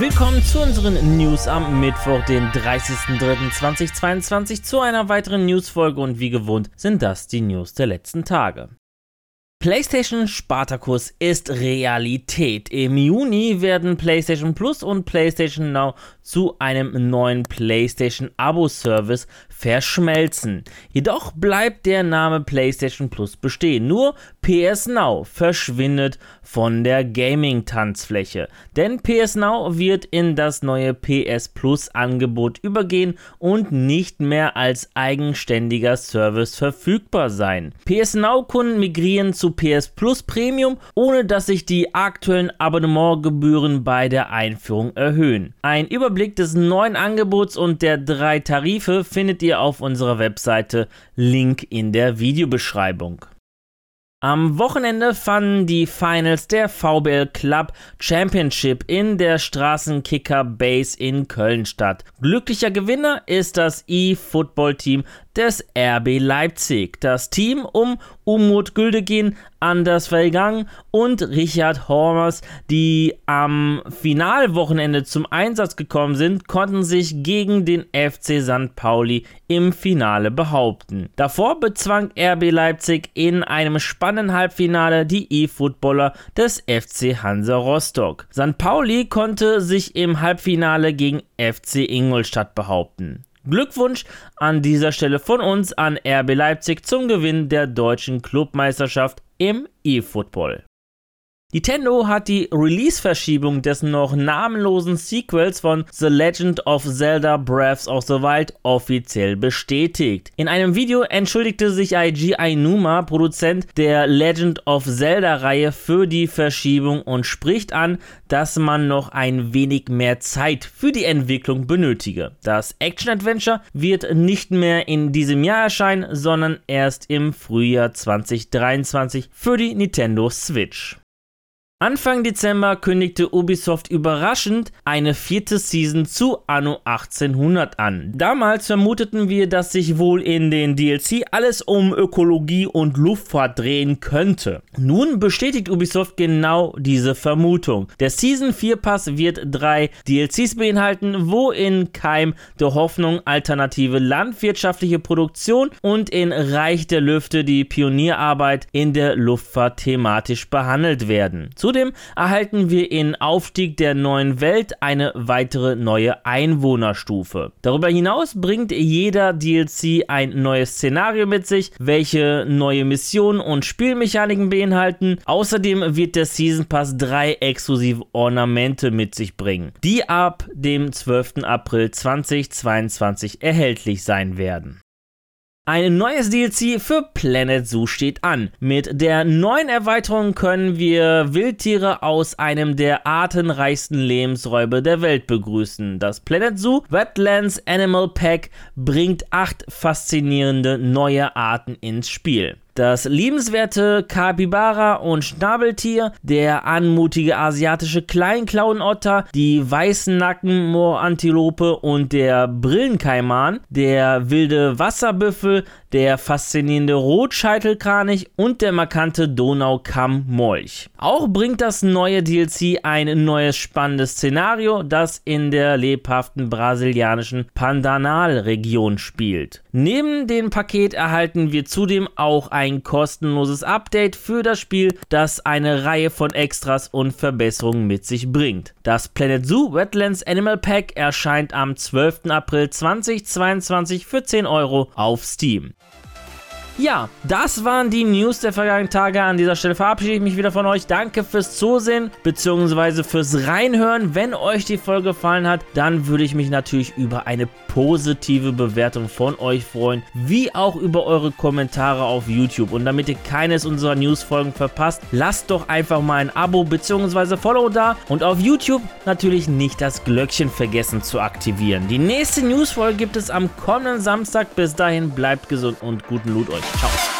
Willkommen zu unseren News am Mittwoch, den 30.03.2022, zu einer weiteren Newsfolge und wie gewohnt sind das die News der letzten Tage. PlayStation Spartacus ist Realität. Im Juni werden PlayStation Plus und PlayStation Now zu einem neuen PlayStation Abo-Service verschmelzen. Jedoch bleibt der Name PlayStation Plus bestehen. Nur PS Now verschwindet von der Gaming-Tanzfläche. Denn PS Now wird in das neue PS Plus-Angebot übergehen und nicht mehr als eigenständiger Service verfügbar sein. PS Now-Kunden migrieren zu PS Plus Premium, ohne dass sich die aktuellen Abonnementgebühren bei der Einführung erhöhen. Ein Überblick des neuen Angebots und der drei Tarife findet ihr auf unserer Webseite, Link in der Videobeschreibung. Am Wochenende fanden die Finals der VBL Club Championship in der Straßenkicker Base in Köln statt. Glücklicher Gewinner ist das E-Football-Team des RB Leipzig. Das Team um Umut Güldegin, Anders Vergang und Richard Hormers, die am Finalwochenende zum Einsatz gekommen sind, konnten sich gegen den FC St. Pauli im Finale behaupten. Davor bezwang RB Leipzig in einem spannenden Halbfinale die E-Footballer des FC Hansa Rostock. St. Pauli konnte sich im Halbfinale gegen FC Ingolstadt behaupten. Glückwunsch an dieser Stelle von uns an RB Leipzig zum Gewinn der deutschen Clubmeisterschaft im E-Football. Nintendo hat die Release-Verschiebung des noch namenlosen Sequels von The Legend of Zelda Breath of the Wild offiziell bestätigt. In einem Video entschuldigte sich Eiji Ainuma, Produzent der Legend of Zelda-Reihe, für die Verschiebung und spricht an, dass man noch ein wenig mehr Zeit für die Entwicklung benötige. Das Action-Adventure wird nicht mehr in diesem Jahr erscheinen, sondern erst im Frühjahr 2023 für die Nintendo Switch. Anfang Dezember kündigte Ubisoft überraschend eine vierte Season zu Anno 1800 an. Damals vermuteten wir, dass sich wohl in den DLC alles um Ökologie und Luftfahrt drehen könnte. Nun bestätigt Ubisoft genau diese Vermutung. Der Season 4 Pass wird drei DLCs beinhalten, wo in Keim der Hoffnung alternative landwirtschaftliche Produktion und in Reich der Lüfte die Pionierarbeit in der Luftfahrt thematisch behandelt werden. Zu Zudem erhalten wir in Aufstieg der neuen Welt eine weitere neue Einwohnerstufe. Darüber hinaus bringt jeder DLC ein neues Szenario mit sich, welche neue Missionen und Spielmechaniken beinhalten. Außerdem wird der Season Pass drei exklusive Ornamente mit sich bringen, die ab dem 12. April 2022 erhältlich sein werden. Ein neues DLC für Planet Zoo steht an. Mit der neuen Erweiterung können wir Wildtiere aus einem der artenreichsten Lebensräume der Welt begrüßen. Das Planet Zoo Wetlands Animal Pack bringt acht faszinierende neue Arten ins Spiel. Das liebenswerte Kapibara und Schnabeltier, der anmutige asiatische Kleinklauenotter, die weißen Nackenmoorantilope und der Brillenkaiman, der wilde Wasserbüffel, der faszinierende Rotscheitelkranich und der markante Donaukammmolch. Auch bringt das neue DLC ein neues spannendes Szenario, das in der lebhaften brasilianischen Pandanalregion spielt. Neben dem Paket erhalten wir zudem auch ein kostenloses Update für das Spiel, das eine Reihe von Extras und Verbesserungen mit sich bringt. Das Planet Zoo Wetlands Animal Pack erscheint am 12. April 2022 für 10 Euro auf Steam. Ja, das waren die News der vergangenen Tage. An dieser Stelle verabschiede ich mich wieder von euch. Danke fürs Zusehen bzw. fürs Reinhören. Wenn euch die Folge gefallen hat, dann würde ich mich natürlich über eine positive Bewertung von euch freuen, wie auch über eure Kommentare auf YouTube. Und damit ihr keines unserer News-Folgen verpasst, lasst doch einfach mal ein Abo bzw. Follow da und auf YouTube natürlich nicht das Glöckchen vergessen zu aktivieren. Die nächste News-Folge gibt es am kommenden Samstag. Bis dahin bleibt gesund und guten Loot euch. Ciao.